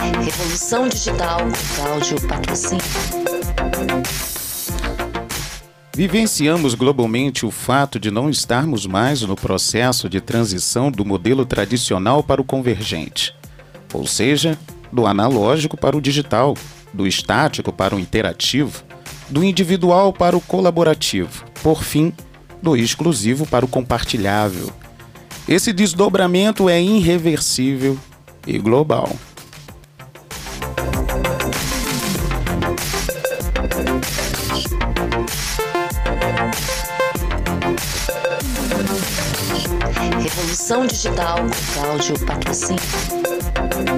Revolução Digital Cláudio Patrocínio. Vivenciamos globalmente o fato de não estarmos mais no processo de transição do modelo tradicional para o convergente, ou seja, do analógico para o digital, do estático para o interativo, do individual para o colaborativo, por fim, do exclusivo para o compartilhável. Esse desdobramento é irreversível e global. Revolução Digital Cláudio Patrocínio.